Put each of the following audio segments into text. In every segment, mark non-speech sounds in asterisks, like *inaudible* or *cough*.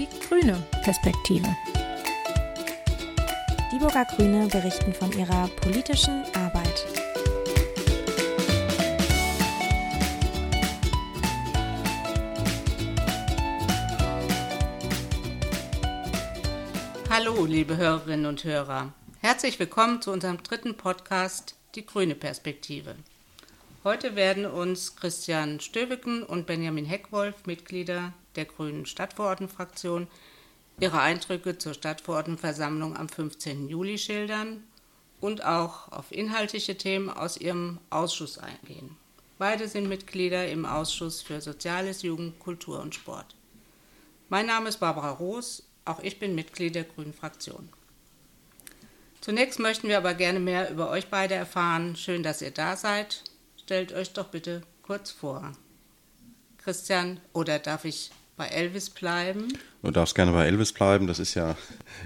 die grüne Perspektive. Die Burger Grüne berichten von ihrer politischen Arbeit. Hallo, liebe Hörerinnen und Hörer. Herzlich willkommen zu unserem dritten Podcast Die grüne Perspektive. Heute werden uns Christian Stöwicken und Benjamin Heckwolf, Mitglieder der Grünen Stadtverordnetenfraktion, ihre Eindrücke zur Stadtverordnetenversammlung am 15. Juli schildern und auch auf inhaltliche Themen aus ihrem Ausschuss eingehen. Beide sind Mitglieder im Ausschuss für Soziales, Jugend, Kultur und Sport. Mein Name ist Barbara Roos, auch ich bin Mitglied der Grünen Fraktion. Zunächst möchten wir aber gerne mehr über euch beide erfahren. Schön, dass ihr da seid stellt euch doch bitte kurz vor. Christian, oder darf ich bei Elvis bleiben? Du darfst gerne bei Elvis bleiben, das ist ja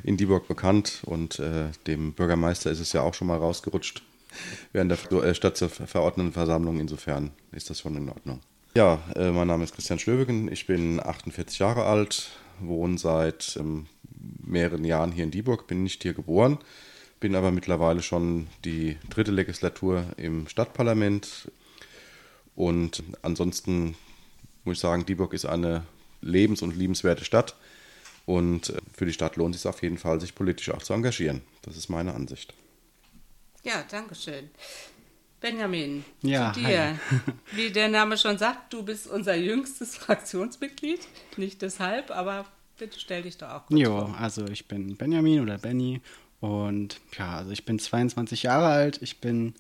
in Dieburg bekannt und äh, dem Bürgermeister ist es ja auch schon mal rausgerutscht während der äh, Stadtverordnetenversammlung. Insofern ist das schon in Ordnung. Ja, äh, mein Name ist Christian Schlöwigen, ich bin 48 Jahre alt, wohne seit ähm, mehreren Jahren hier in Dieburg, bin nicht hier geboren, bin aber mittlerweile schon die dritte Legislatur im Stadtparlament. Und ansonsten muss ich sagen, Dieburg ist eine lebens- und liebenswerte Stadt. Und äh, für die Stadt lohnt es sich auf jeden Fall, sich politisch auch zu engagieren. Das ist meine Ansicht. Ja, danke schön. Benjamin, ja, zu dir. *laughs* Wie der Name schon sagt, du bist unser jüngstes *laughs* Fraktionsmitglied. Nicht deshalb, aber bitte stell dich doch auch kurz jo, vor. also ich bin Benjamin oder Benny und ja, also ich bin 22 Jahre alt. Ich bin,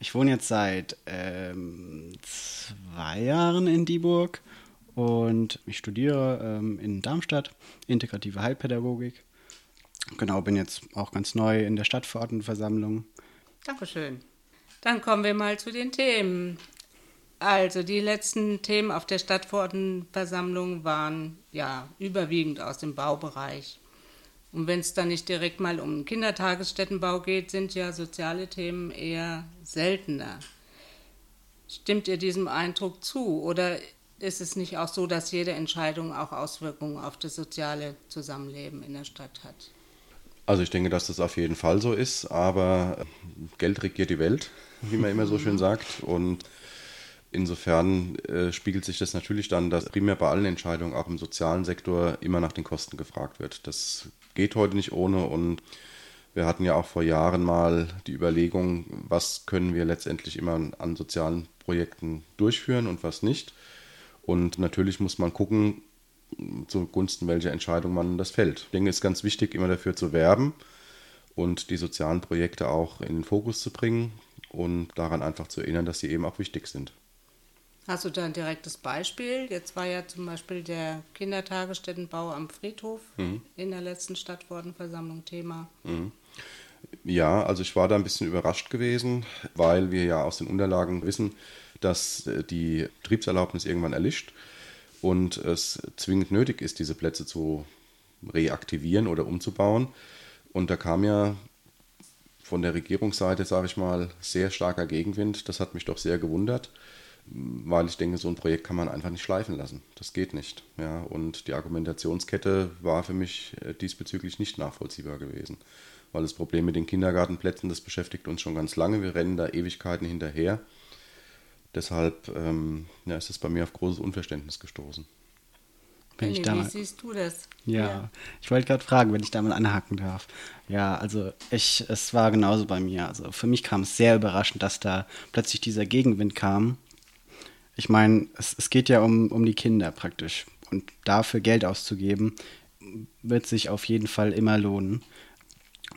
ich wohne jetzt seit ähm, zwei Jahren in Dieburg und ich studiere ähm, in Darmstadt integrative Heilpädagogik. Genau, bin jetzt auch ganz neu in der Stadtverordnetenversammlung. Dankeschön. Dann kommen wir mal zu den Themen. Also die letzten Themen auf der Stadtverordnetenversammlung waren ja überwiegend aus dem Baubereich. Und wenn es dann nicht direkt mal um Kindertagesstättenbau geht, sind ja soziale Themen eher seltener. Stimmt ihr diesem Eindruck zu? Oder ist es nicht auch so, dass jede Entscheidung auch Auswirkungen auf das soziale Zusammenleben in der Stadt hat? Also ich denke, dass das auf jeden Fall so ist, aber Geld regiert die Welt, wie man immer so schön sagt. Und insofern äh, spiegelt sich das natürlich dann, dass primär bei allen Entscheidungen, auch im sozialen Sektor, immer nach den Kosten gefragt wird. Das geht heute nicht ohne und wir hatten ja auch vor Jahren mal die Überlegung, was können wir letztendlich immer an sozialen Projekten durchführen und was nicht. Und natürlich muss man gucken, zugunsten welcher Entscheidung man das fällt. Ich denke, es ist ganz wichtig, immer dafür zu werben und die sozialen Projekte auch in den Fokus zu bringen und daran einfach zu erinnern, dass sie eben auch wichtig sind. Hast du da ein direktes Beispiel? Jetzt war ja zum Beispiel der Kindertagesstättenbau am Friedhof mhm. in der letzten Stadtwortenversammlung Thema. Mhm. Ja, also ich war da ein bisschen überrascht gewesen, weil wir ja aus den Unterlagen wissen, dass äh, die Betriebserlaubnis irgendwann erlischt und es zwingend nötig ist, diese Plätze zu reaktivieren oder umzubauen. Und da kam ja von der Regierungsseite, sage ich mal, sehr starker Gegenwind. Das hat mich doch sehr gewundert weil ich denke, so ein Projekt kann man einfach nicht schleifen lassen. Das geht nicht. Ja, und die Argumentationskette war für mich äh, diesbezüglich nicht nachvollziehbar gewesen. Weil das Problem mit den Kindergartenplätzen, das beschäftigt uns schon ganz lange. Wir rennen da Ewigkeiten hinterher. Deshalb ähm, ja, ist es bei mir auf großes Unverständnis gestoßen. Wenn ich da wie siehst du das? Ja, ja. ich wollte gerade fragen, wenn ich da mal anhaken darf. Ja, also ich, es war genauso bei mir. Also für mich kam es sehr überraschend, dass da plötzlich dieser Gegenwind kam ich meine, es, es geht ja um, um die Kinder praktisch. Und dafür Geld auszugeben, wird sich auf jeden Fall immer lohnen.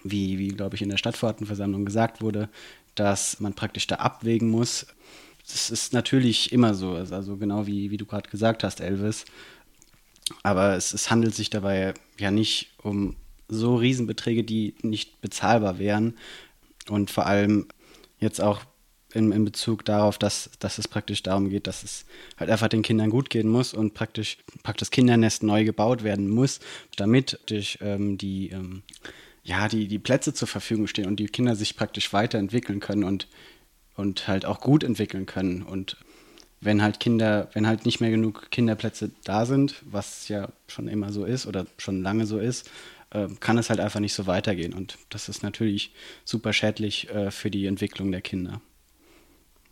Wie, wie glaube ich, in der Stadtverordnetenversammlung gesagt wurde, dass man praktisch da abwägen muss. Das ist natürlich immer so, also genau wie, wie du gerade gesagt hast, Elvis. Aber es, es handelt sich dabei ja nicht um so Riesenbeträge, die nicht bezahlbar wären. Und vor allem jetzt auch in, in Bezug darauf, dass, dass es praktisch darum geht, dass es halt einfach den Kindern gut gehen muss und praktisch, praktisch das Kindernest neu gebaut werden muss, damit durch, ähm, die, ähm, ja, die, die Plätze zur Verfügung stehen und die Kinder sich praktisch weiterentwickeln können und, und halt auch gut entwickeln können. Und wenn halt Kinder, wenn halt nicht mehr genug Kinderplätze da sind, was ja schon immer so ist oder schon lange so ist, äh, kann es halt einfach nicht so weitergehen. Und das ist natürlich super schädlich äh, für die Entwicklung der Kinder.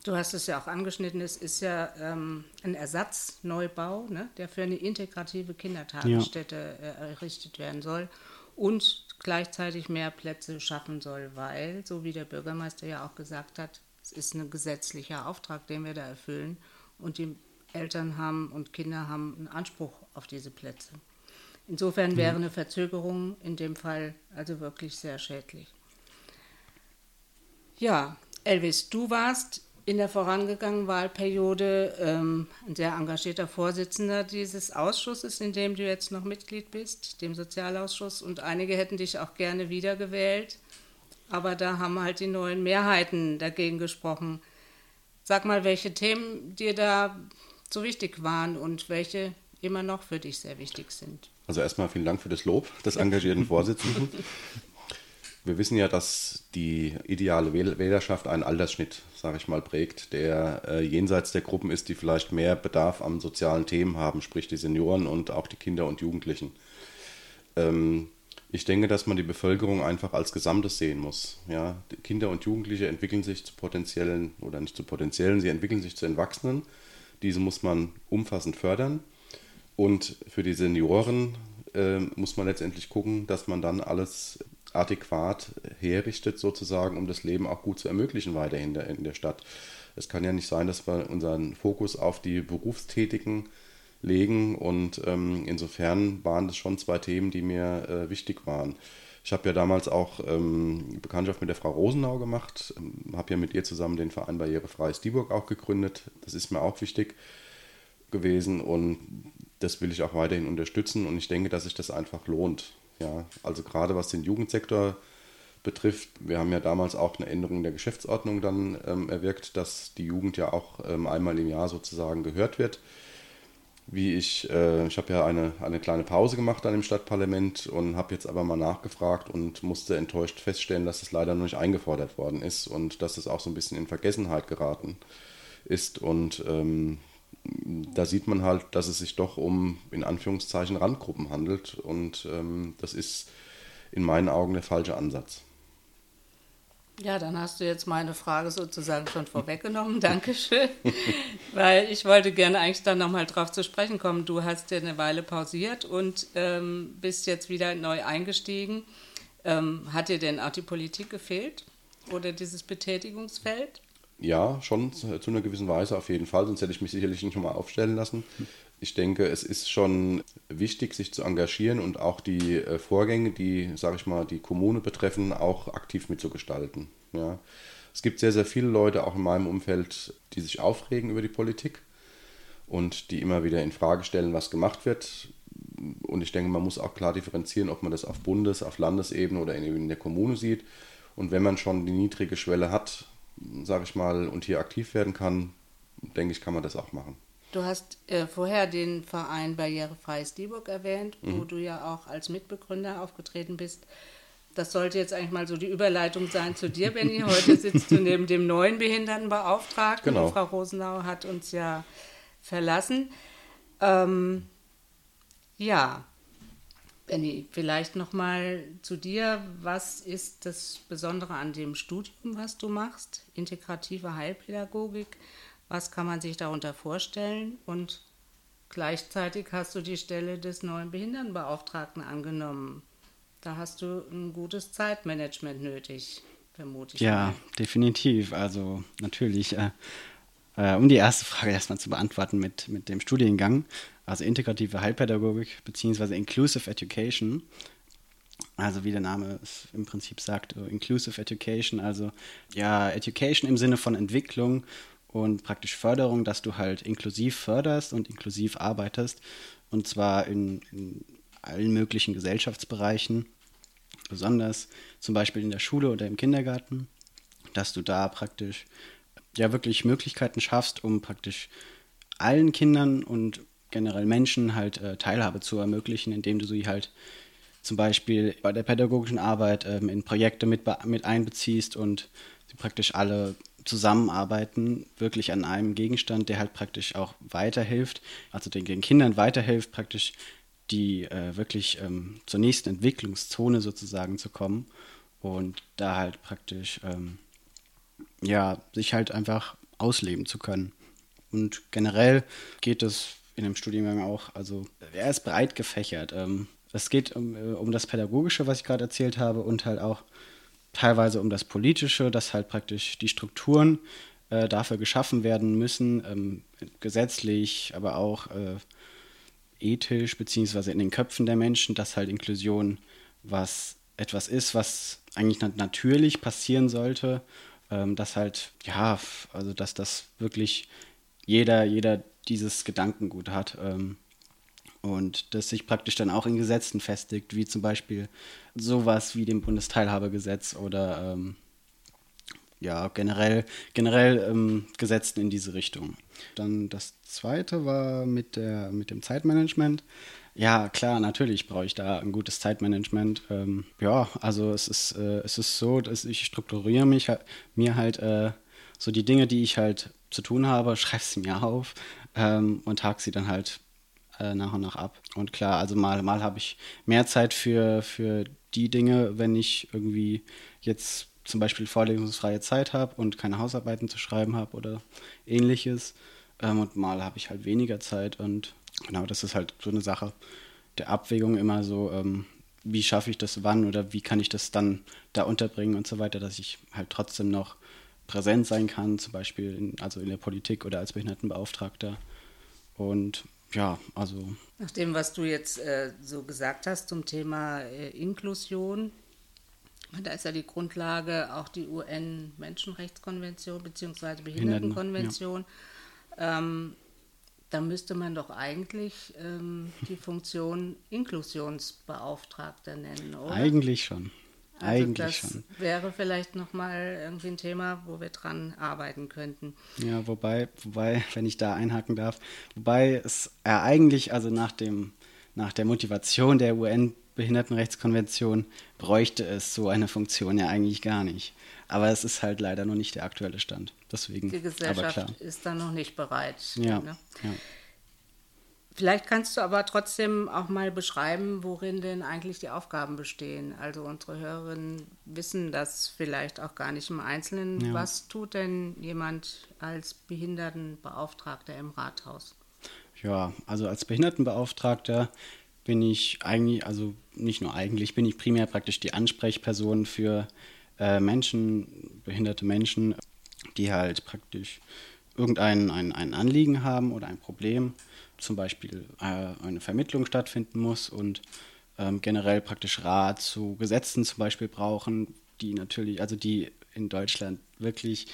Du hast es ja auch angeschnitten, es ist ja ähm, ein Ersatzneubau, ne, der für eine integrative Kindertagesstätte ja. äh, errichtet werden soll und gleichzeitig mehr Plätze schaffen soll, weil, so wie der Bürgermeister ja auch gesagt hat, es ist ein gesetzlicher Auftrag, den wir da erfüllen und die Eltern haben und Kinder haben einen Anspruch auf diese Plätze. Insofern wäre eine Verzögerung in dem Fall also wirklich sehr schädlich. Ja, Elvis, du warst in der vorangegangenen Wahlperiode ähm, ein sehr engagierter Vorsitzender dieses Ausschusses, in dem du jetzt noch Mitglied bist, dem Sozialausschuss. Und einige hätten dich auch gerne wiedergewählt. Aber da haben halt die neuen Mehrheiten dagegen gesprochen. Sag mal, welche Themen dir da so wichtig waren und welche immer noch für dich sehr wichtig sind. Also erstmal vielen Dank für das Lob des engagierten *laughs* Vorsitzenden. Wir wissen ja, dass die ideale Wählerschaft einen Altersschnitt, sage ich mal, prägt, der äh, jenseits der Gruppen ist, die vielleicht mehr Bedarf an sozialen Themen haben, sprich die Senioren und auch die Kinder und Jugendlichen. Ähm, ich denke, dass man die Bevölkerung einfach als Gesamtes sehen muss. Ja, Kinder und Jugendliche entwickeln sich zu potenziellen oder nicht zu potenziellen, sie entwickeln sich zu Erwachsenen. Diese muss man umfassend fördern. Und für die Senioren äh, muss man letztendlich gucken, dass man dann alles adäquat herrichtet, sozusagen, um das Leben auch gut zu ermöglichen weiterhin in der Stadt. Es kann ja nicht sein, dass wir unseren Fokus auf die Berufstätigen legen. Und ähm, insofern waren das schon zwei Themen, die mir äh, wichtig waren. Ich habe ja damals auch ähm, Bekanntschaft mit der Frau Rosenau gemacht, ähm, habe ja mit ihr zusammen den Verein Barrierefreies Dieburg auch gegründet. Das ist mir auch wichtig gewesen und das will ich auch weiterhin unterstützen und ich denke, dass sich das einfach lohnt. Ja, also gerade was den Jugendsektor betrifft, wir haben ja damals auch eine Änderung der Geschäftsordnung dann ähm, erwirkt, dass die Jugend ja auch ähm, einmal im Jahr sozusagen gehört wird wie ich, äh, ich habe ja eine, eine kleine Pause gemacht an dem Stadtparlament und habe jetzt aber mal nachgefragt und musste enttäuscht feststellen, dass es leider noch nicht eingefordert worden ist und dass es auch so ein bisschen in Vergessenheit geraten ist. Und ähm, da sieht man halt, dass es sich doch um in Anführungszeichen Randgruppen handelt und ähm, das ist in meinen Augen der falsche Ansatz. Ja, dann hast du jetzt meine Frage sozusagen schon vorweggenommen. *laughs* Dankeschön. *laughs* Weil ich wollte gerne eigentlich dann nochmal drauf zu sprechen kommen. Du hast ja eine Weile pausiert und ähm, bist jetzt wieder neu eingestiegen. Ähm, hat dir denn auch die Politik gefehlt oder dieses Betätigungsfeld? Ja, schon zu einer gewissen Weise auf jeden Fall, sonst hätte ich mich sicherlich nicht nochmal aufstellen lassen. Ich denke, es ist schon wichtig, sich zu engagieren und auch die äh, Vorgänge, die, sage ich mal, die Kommune betreffen, auch aktiv mitzugestalten. Ja. Es gibt sehr, sehr viele Leute, auch in meinem Umfeld, die sich aufregen über die Politik und die immer wieder in Frage stellen, was gemacht wird. Und ich denke, man muss auch klar differenzieren, ob man das auf Bundes-, auf Landesebene oder in der Kommune sieht. Und wenn man schon die niedrige Schwelle hat, sage ich mal, und hier aktiv werden kann, denke ich, kann man das auch machen. Du hast äh, vorher den Verein Barrierefreies Dieburg erwähnt, mhm. wo du ja auch als Mitbegründer aufgetreten bist. Das sollte jetzt eigentlich mal so die Überleitung sein zu dir, Benny. *laughs* Heute sitzt du neben dem neuen Behindertenbeauftragten. Genau. Frau Rosenau hat uns ja verlassen. Ähm, ja, Benny, vielleicht noch mal zu dir. Was ist das Besondere an dem Studium, was du machst? Integrative Heilpädagogik. Was kann man sich darunter vorstellen? Und gleichzeitig hast du die Stelle des neuen Behindertenbeauftragten angenommen. Da hast du ein gutes Zeitmanagement nötig, vermute ich. Ja, mal. definitiv. Also natürlich. Äh, äh, um die erste Frage erstmal zu beantworten mit, mit dem Studiengang, also integrative Heilpädagogik bzw. Inclusive Education. Also wie der Name es im Prinzip sagt, äh, Inclusive Education, also ja, Education im Sinne von Entwicklung und praktisch Förderung, dass du halt inklusiv förderst und inklusiv arbeitest. Und zwar in, in allen möglichen Gesellschaftsbereichen, besonders zum Beispiel in der Schule oder im Kindergarten, dass du da praktisch ja wirklich Möglichkeiten schaffst, um praktisch allen Kindern und generell Menschen halt äh, Teilhabe zu ermöglichen, indem du sie halt zum Beispiel bei der pädagogischen Arbeit ähm, in Projekte mit, mit einbeziehst und sie praktisch alle zusammenarbeiten, wirklich an einem Gegenstand, der halt praktisch auch weiterhilft, also den, den Kindern weiterhilft, praktisch die äh, wirklich ähm, zur nächsten Entwicklungszone sozusagen zu kommen und da halt praktisch ähm, ja sich halt einfach ausleben zu können. Und generell geht es in dem Studiengang auch, also er ist breit gefächert. Ähm, es geht um, äh, um das Pädagogische, was ich gerade erzählt habe, und halt auch teilweise um das Politische, dass halt praktisch die Strukturen äh, dafür geschaffen werden müssen, ähm, gesetzlich, aber auch äh, ethisch, beziehungsweise in den Köpfen der Menschen, dass halt Inklusion was etwas ist, was eigentlich natürlich passieren sollte, ähm, dass halt, ja, also dass das wirklich jeder, jeder dieses Gedankengut hat. Ähm, und das sich praktisch dann auch in Gesetzen festigt, wie zum Beispiel sowas wie dem Bundesteilhabegesetz oder ähm, ja, generell, generell ähm, Gesetzen in diese Richtung. Dann das zweite war mit, der, mit dem Zeitmanagement. Ja, klar, natürlich brauche ich da ein gutes Zeitmanagement. Ähm, ja, also es ist, äh, es ist so, dass ich strukturiere mich mir halt äh, so die Dinge, die ich halt zu tun habe, *laughs* schreibe sie mir auf ähm, und hake sie dann halt äh, nach und nach ab. Und klar, also mal, mal habe ich mehr Zeit für, für die Dinge, wenn ich irgendwie jetzt zum Beispiel vorlesungsfreie Zeit habe und keine Hausarbeiten zu schreiben habe oder ähnliches. Ähm, und mal habe ich halt weniger Zeit und genau, das ist halt so eine Sache der Abwägung immer so, ähm, wie schaffe ich das wann oder wie kann ich das dann da unterbringen und so weiter, dass ich halt trotzdem noch präsent sein kann, zum Beispiel in, also in der Politik oder als Behindertenbeauftragter. Und ja, also. Nach dem, was du jetzt äh, so gesagt hast zum Thema äh, Inklusion, da ist ja die Grundlage auch die UN-Menschenrechtskonvention bzw. Behindertenkonvention. Ja. Ähm, da müsste man doch eigentlich ähm, die Funktion Inklusionsbeauftragter nennen, oder? Eigentlich schon. Also Eigentlich das schon. wäre vielleicht nochmal irgendwie ein Thema, wo wir dran arbeiten könnten. Ja, wobei, wobei, *laughs* wenn ich da einhaken darf, wobei es ja eigentlich, also nach dem, nach der Motivation der UN-Behindertenrechtskonvention bräuchte es so eine Funktion ja eigentlich gar nicht. Aber es ist halt leider noch nicht der aktuelle Stand. Deswegen. Die Gesellschaft ist da noch nicht bereit. Ja, ne? ja. Vielleicht kannst du aber trotzdem auch mal beschreiben, worin denn eigentlich die Aufgaben bestehen. Also unsere Hörerinnen wissen das vielleicht auch gar nicht im Einzelnen. Ja. Was tut denn jemand als Behindertenbeauftragter im Rathaus? Ja, also als Behindertenbeauftragter bin ich eigentlich, also nicht nur eigentlich, bin ich primär praktisch die Ansprechperson für äh, Menschen, behinderte Menschen, die halt praktisch irgendein ein, ein Anliegen haben oder ein Problem zum Beispiel äh, eine Vermittlung stattfinden muss und ähm, generell praktisch Rat zu Gesetzen zum Beispiel brauchen, die natürlich, also die in Deutschland wirklich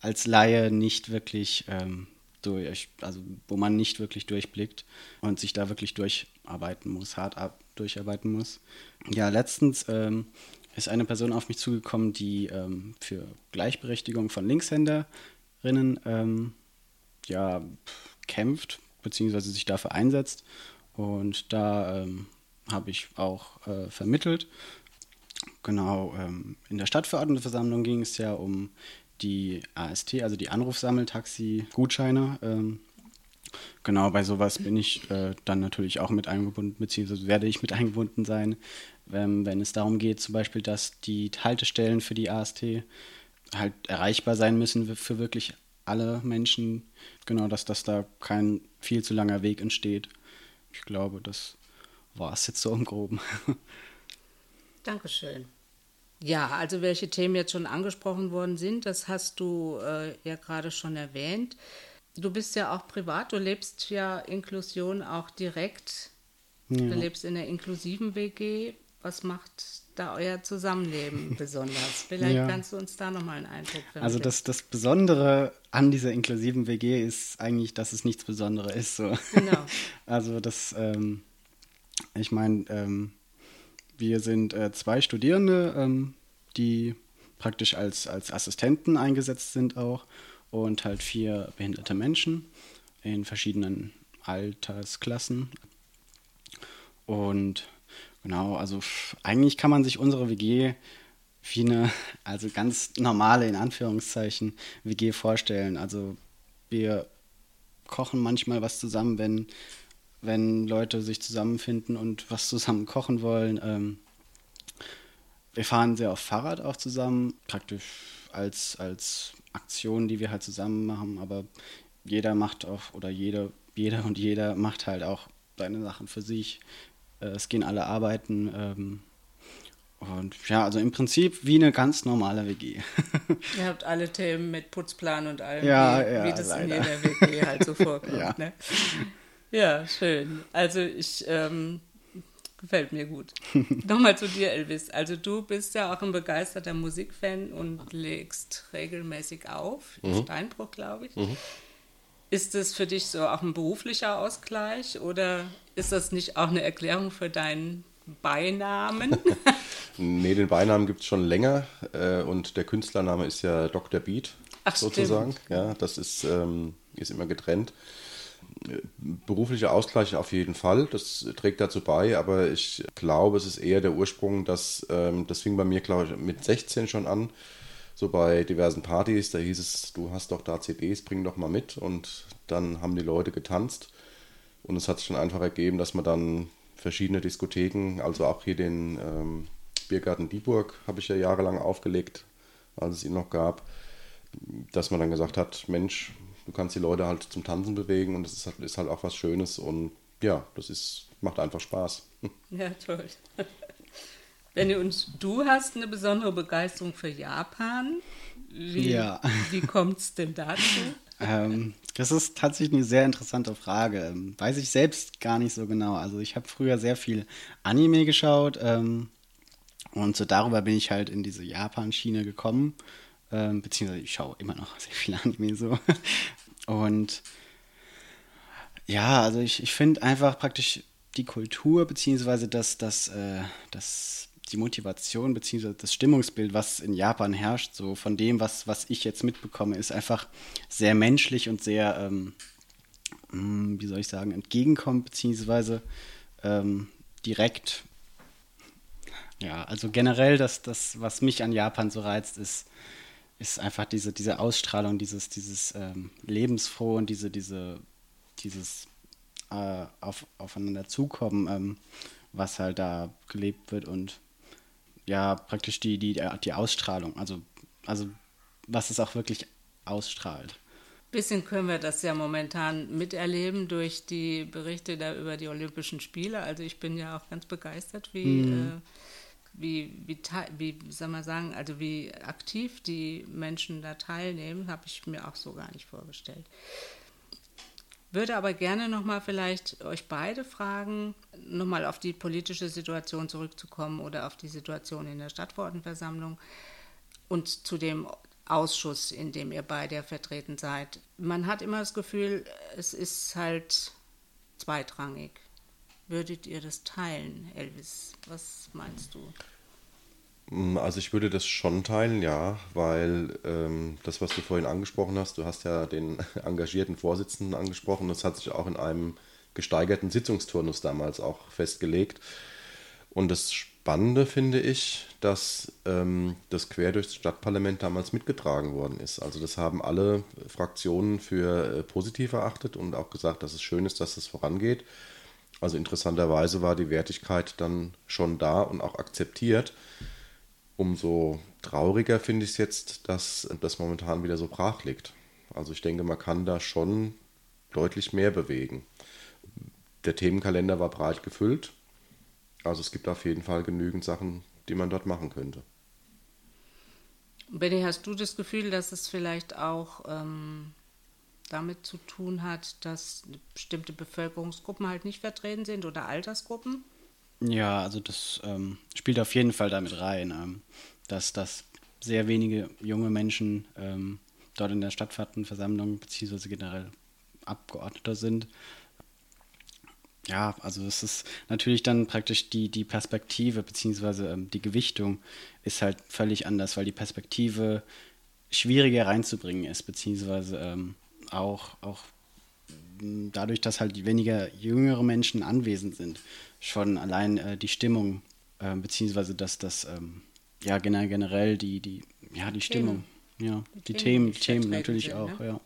als Laie nicht wirklich ähm, durch, also wo man nicht wirklich durchblickt und sich da wirklich durcharbeiten muss, hart ab, durcharbeiten muss. Ja, letztens ähm, ist eine Person auf mich zugekommen, die ähm, für Gleichberechtigung von Linkshänderinnen ähm, ja, kämpft, beziehungsweise sich dafür einsetzt. Und da ähm, habe ich auch äh, vermittelt. Genau, ähm, in der Stadtverordnetenversammlung ging es ja um die AST, also die Anrufsammeltaxi-Gutscheine. Ähm, genau, bei sowas bin ich äh, dann natürlich auch mit eingebunden, beziehungsweise werde ich mit eingebunden sein, ähm, wenn es darum geht, zum Beispiel, dass die Haltestellen für die AST halt erreichbar sein müssen für wirklich alle Menschen, genau, dass das da kein viel zu langer Weg entsteht. Ich glaube, das war es jetzt so im Groben. *laughs* Dankeschön. Ja, also welche Themen jetzt schon angesprochen worden sind, das hast du äh, ja gerade schon erwähnt. Du bist ja auch privat, du lebst ja Inklusion auch direkt. Ja. Du lebst in der inklusiven WG. Was macht da euer Zusammenleben *laughs* besonders? Vielleicht ja. kannst du uns da nochmal einen Eindruck vermitteln. Also das, das Besondere an dieser inklusiven WG ist eigentlich, dass es nichts Besonderes ist. So. Genau. *laughs* Also das, ähm, ich meine, ähm, wir sind äh, zwei Studierende, ähm, die praktisch als, als Assistenten eingesetzt sind auch und halt vier behinderte Menschen in verschiedenen Altersklassen. Und Genau, also eigentlich kann man sich unsere WG wie eine, also ganz normale, in Anführungszeichen, WG vorstellen. Also wir kochen manchmal was zusammen, wenn, wenn Leute sich zusammenfinden und was zusammen kochen wollen. Ähm, wir fahren sehr oft Fahrrad auch zusammen, praktisch als, als Aktion, die wir halt zusammen machen, aber jeder macht auch, oder jeder, jeder und jeder macht halt auch seine Sachen für sich. Äh, es gehen alle arbeiten. Ähm, und ja, also im Prinzip wie eine ganz normale WG. *laughs* Ihr habt alle Themen mit Putzplan und allem, ja, wie, ja, wie das leider. in jeder WG halt so *laughs* vorkommt. Ja. Ne? ja, schön. Also ich ähm, gefällt mir gut. *laughs* Nochmal zu dir, Elvis. Also du bist ja auch ein begeisterter Musikfan und legst regelmäßig auf, in Steinbruch, glaube ich. Ist das für dich so auch ein beruflicher Ausgleich oder ist das nicht auch eine Erklärung für deinen Beinamen? *laughs* Nee, den Beinamen gibt es schon länger äh, und der Künstlername ist ja Dr. Beat Ach, sozusagen. stimmt. Ja, das ist, ähm, ist immer getrennt. Äh, Beruflicher Ausgleich auf jeden Fall, das trägt dazu bei, aber ich glaube, es ist eher der Ursprung, dass ähm, das fing bei mir, glaube ich, mit 16 schon an, so bei diversen Partys, da hieß es, du hast doch da CDs, bring doch mal mit und dann haben die Leute getanzt und es hat sich dann einfach ergeben, dass man dann verschiedene Diskotheken, also auch hier den ähm, Biergarten Dieburg habe ich ja jahrelang aufgelegt, als es ihn noch gab, dass man dann gesagt hat, Mensch, du kannst die Leute halt zum Tanzen bewegen und das ist halt, ist halt auch was Schönes und ja, das ist, macht einfach Spaß. Ja, toll. Benny, und du hast eine besondere Begeisterung für Japan. Wie, Ja. wie kommt es denn dazu? Ähm, das ist tatsächlich eine sehr interessante Frage. Ähm, weiß ich selbst gar nicht so genau. Also ich habe früher sehr viel Anime geschaut ähm, und so darüber bin ich halt in diese Japan-Schiene gekommen. Ähm, beziehungsweise ich schaue immer noch sehr viel Anime so. *laughs* Und ja, also ich, ich finde einfach praktisch die Kultur beziehungsweise das, das, äh, das, die Motivation beziehungsweise das Stimmungsbild, was in Japan herrscht, so von dem, was, was ich jetzt mitbekomme, ist einfach sehr menschlich und sehr, ähm, mh, wie soll ich sagen, entgegenkommt beziehungsweise ähm, direkt. Ja, also generell das, das, was mich an Japan so reizt, ist, ist einfach diese, diese Ausstrahlung, dieses, dieses ähm, Lebensfroh und diese, diese, dieses äh, auf, aufeinander ähm, was halt da gelebt wird und ja, praktisch die, die, die Ausstrahlung, also, also was es auch wirklich ausstrahlt. Bisschen können wir das ja momentan miterleben durch die Berichte da über die Olympischen Spiele. Also ich bin ja auch ganz begeistert, wie, äh, wie, wie, wie soll man sagen, also wie aktiv die Menschen da teilnehmen, habe ich mir auch so gar nicht vorgestellt. Würde aber gerne nochmal vielleicht euch beide fragen, nochmal auf die politische Situation zurückzukommen oder auf die Situation in der Stadtverordnetenversammlung und zu dem Ausschuss, in dem ihr beide vertreten seid. Man hat immer das Gefühl, es ist halt zweitrangig. Würdet ihr das teilen, Elvis? Was meinst du? Also ich würde das schon teilen, ja, weil ähm, das, was du vorhin angesprochen hast, du hast ja den *laughs* engagierten Vorsitzenden angesprochen, das hat sich auch in einem gesteigerten Sitzungsturnus damals auch festgelegt. Und das Spannende finde ich, dass ähm, das quer durchs Stadtparlament damals mitgetragen worden ist. Also das haben alle Fraktionen für äh, positiv erachtet und auch gesagt, dass es schön ist, dass es vorangeht. Also interessanterweise war die Wertigkeit dann schon da und auch akzeptiert. Umso trauriger finde ich es jetzt, dass das momentan wieder so brach liegt. Also ich denke, man kann da schon deutlich mehr bewegen. Der Themenkalender war breit gefüllt. Also es gibt auf jeden Fall genügend Sachen, die man dort machen könnte. Benny, hast du das Gefühl, dass es vielleicht auch ähm, damit zu tun hat, dass bestimmte Bevölkerungsgruppen halt nicht vertreten sind oder Altersgruppen? Ja, also das ähm, spielt auf jeden Fall damit rein, ähm, dass, dass sehr wenige junge Menschen ähm, dort in der Stadtverordnetenversammlung beziehungsweise generell Abgeordneter sind. Ja, also es ist natürlich dann praktisch die, die Perspektive beziehungsweise ähm, die Gewichtung ist halt völlig anders, weil die Perspektive schwieriger reinzubringen ist, beziehungsweise ähm, auch, auch dadurch, dass halt weniger jüngere Menschen anwesend sind, schon allein äh, die Stimmung, äh, beziehungsweise das, das, ähm, ja, generell die, die, ja, die Stimmung. Ja, die, Themen, die Themen, vertreten natürlich sind, auch, ne? ja.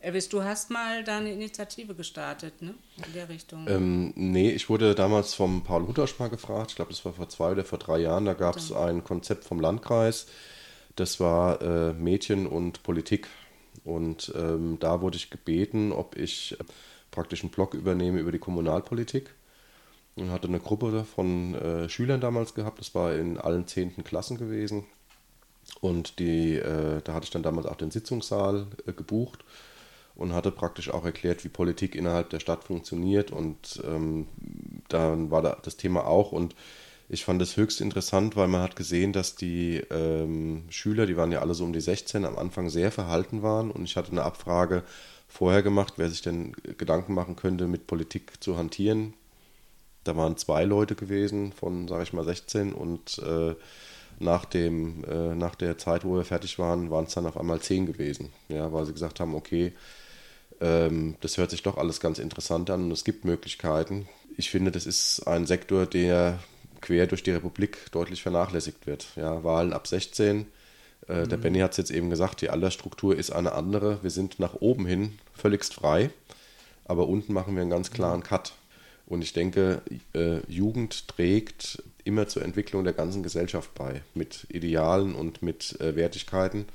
Elvis, du hast mal da eine Initiative gestartet, ne? In der Richtung. Ähm, nee, ich wurde damals vom Paul Hutersch mal gefragt, ich glaube, das war vor zwei oder vor drei Jahren, da gab es ein Konzept vom Landkreis, das war äh, Mädchen und Politik. Und ähm, da wurde ich gebeten, ob ich äh, praktisch einen Blog übernehme über die Kommunalpolitik. Und hatte eine Gruppe von äh, Schülern damals gehabt, das war in allen zehnten Klassen gewesen. Und die, äh, da hatte ich dann damals auch den Sitzungssaal äh, gebucht und hatte praktisch auch erklärt, wie Politik innerhalb der Stadt funktioniert. Und ähm, dann war da das Thema auch. Und ich fand es höchst interessant, weil man hat gesehen, dass die ähm, Schüler, die waren ja alle so um die 16, am Anfang sehr verhalten waren. Und ich hatte eine Abfrage vorher gemacht, wer sich denn Gedanken machen könnte, mit Politik zu hantieren. Da waren zwei Leute gewesen von, sage ich mal, 16 und äh, nach, dem, äh, nach der Zeit, wo wir fertig waren, waren es dann auf einmal zehn gewesen. Ja, weil sie gesagt haben, okay, ähm, das hört sich doch alles ganz interessant an und es gibt Möglichkeiten. Ich finde, das ist ein Sektor, der quer durch die Republik deutlich vernachlässigt wird. Ja, Wahlen ab 16. Äh, Der Benny hat es jetzt eben gesagt, die Altersstruktur ist eine andere. Wir sind nach oben hin völligst frei, aber unten machen wir einen ganz klaren Cut. Und ich denke, äh, Jugend trägt immer zur Entwicklung der ganzen Gesellschaft bei, mit Idealen und mit äh, Wertigkeiten.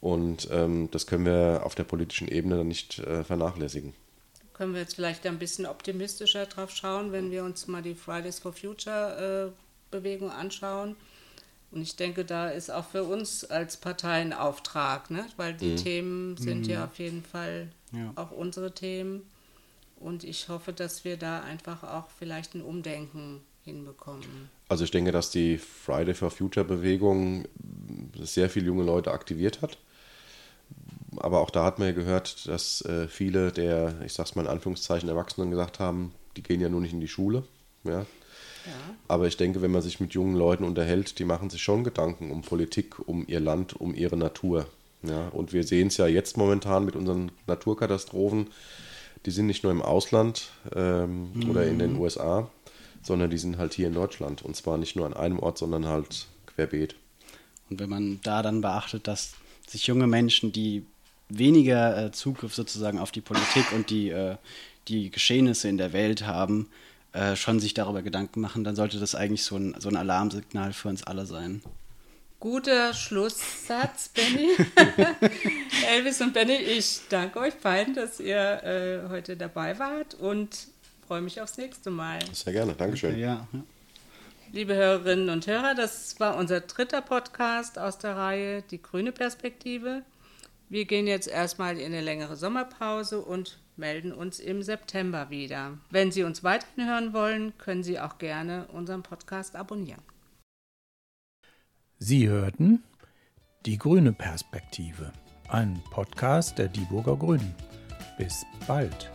Und ähm, das können wir auf der politischen Ebene dann nicht äh, vernachlässigen. Können wir jetzt vielleicht ein bisschen optimistischer drauf schauen, wenn wir uns mal die Fridays for Future äh, Bewegung anschauen. Und ich denke, da ist auch für uns als Partei ein Auftrag, ne? weil die Themen sind ja auf jeden Fall Ja. auch unsere Themen. Und ich hoffe, dass wir da einfach auch vielleicht ein Umdenken hinbekommen. Also ich denke, dass die Friday for Future Bewegung sehr viele junge Leute aktiviert hat. Aber auch da hat man ja gehört, dass äh, viele der, ich sag's mal in Anführungszeichen, Erwachsenen gesagt haben, die gehen ja nur nicht in die Schule. Ja. Ja. Aber ich denke, wenn man sich mit jungen Leuten unterhält, die machen sich schon Gedanken um Politik, um ihr Land, um ihre Natur. Ja. Und wir sehen es ja jetzt momentan mit unseren Naturkatastrophen. Die sind nicht nur im Ausland ähm, oder in den USA, sondern die sind halt hier in Deutschland. Und zwar nicht nur an einem Ort, sondern halt querbeet. Und wenn man da dann beachtet, dass sich junge Menschen, die weniger äh, Zugriff sozusagen auf die Politik und die, äh, die Geschehnisse in der Welt haben, äh, schon sich darüber Gedanken machen, dann sollte das eigentlich so ein, so ein Alarmsignal für uns alle sein. Guter Schlusssatz, Benny. *laughs* *laughs* Elvis und Benny, ich danke euch beiden, dass ihr äh, heute dabei wart und freue mich aufs nächste Mal. Sehr gerne, Dankeschön. Ja, ja. Liebe Hörerinnen und Hörer, das war unser dritter Podcast aus der Reihe Die grüne Perspektive. Wir gehen jetzt erstmal in eine längere Sommerpause und melden uns im September wieder. Wenn Sie uns weiterhin hören wollen, können Sie auch gerne unseren Podcast abonnieren. Sie hörten Die grüne Perspektive, ein Podcast der Dieburger Grünen. Bis bald.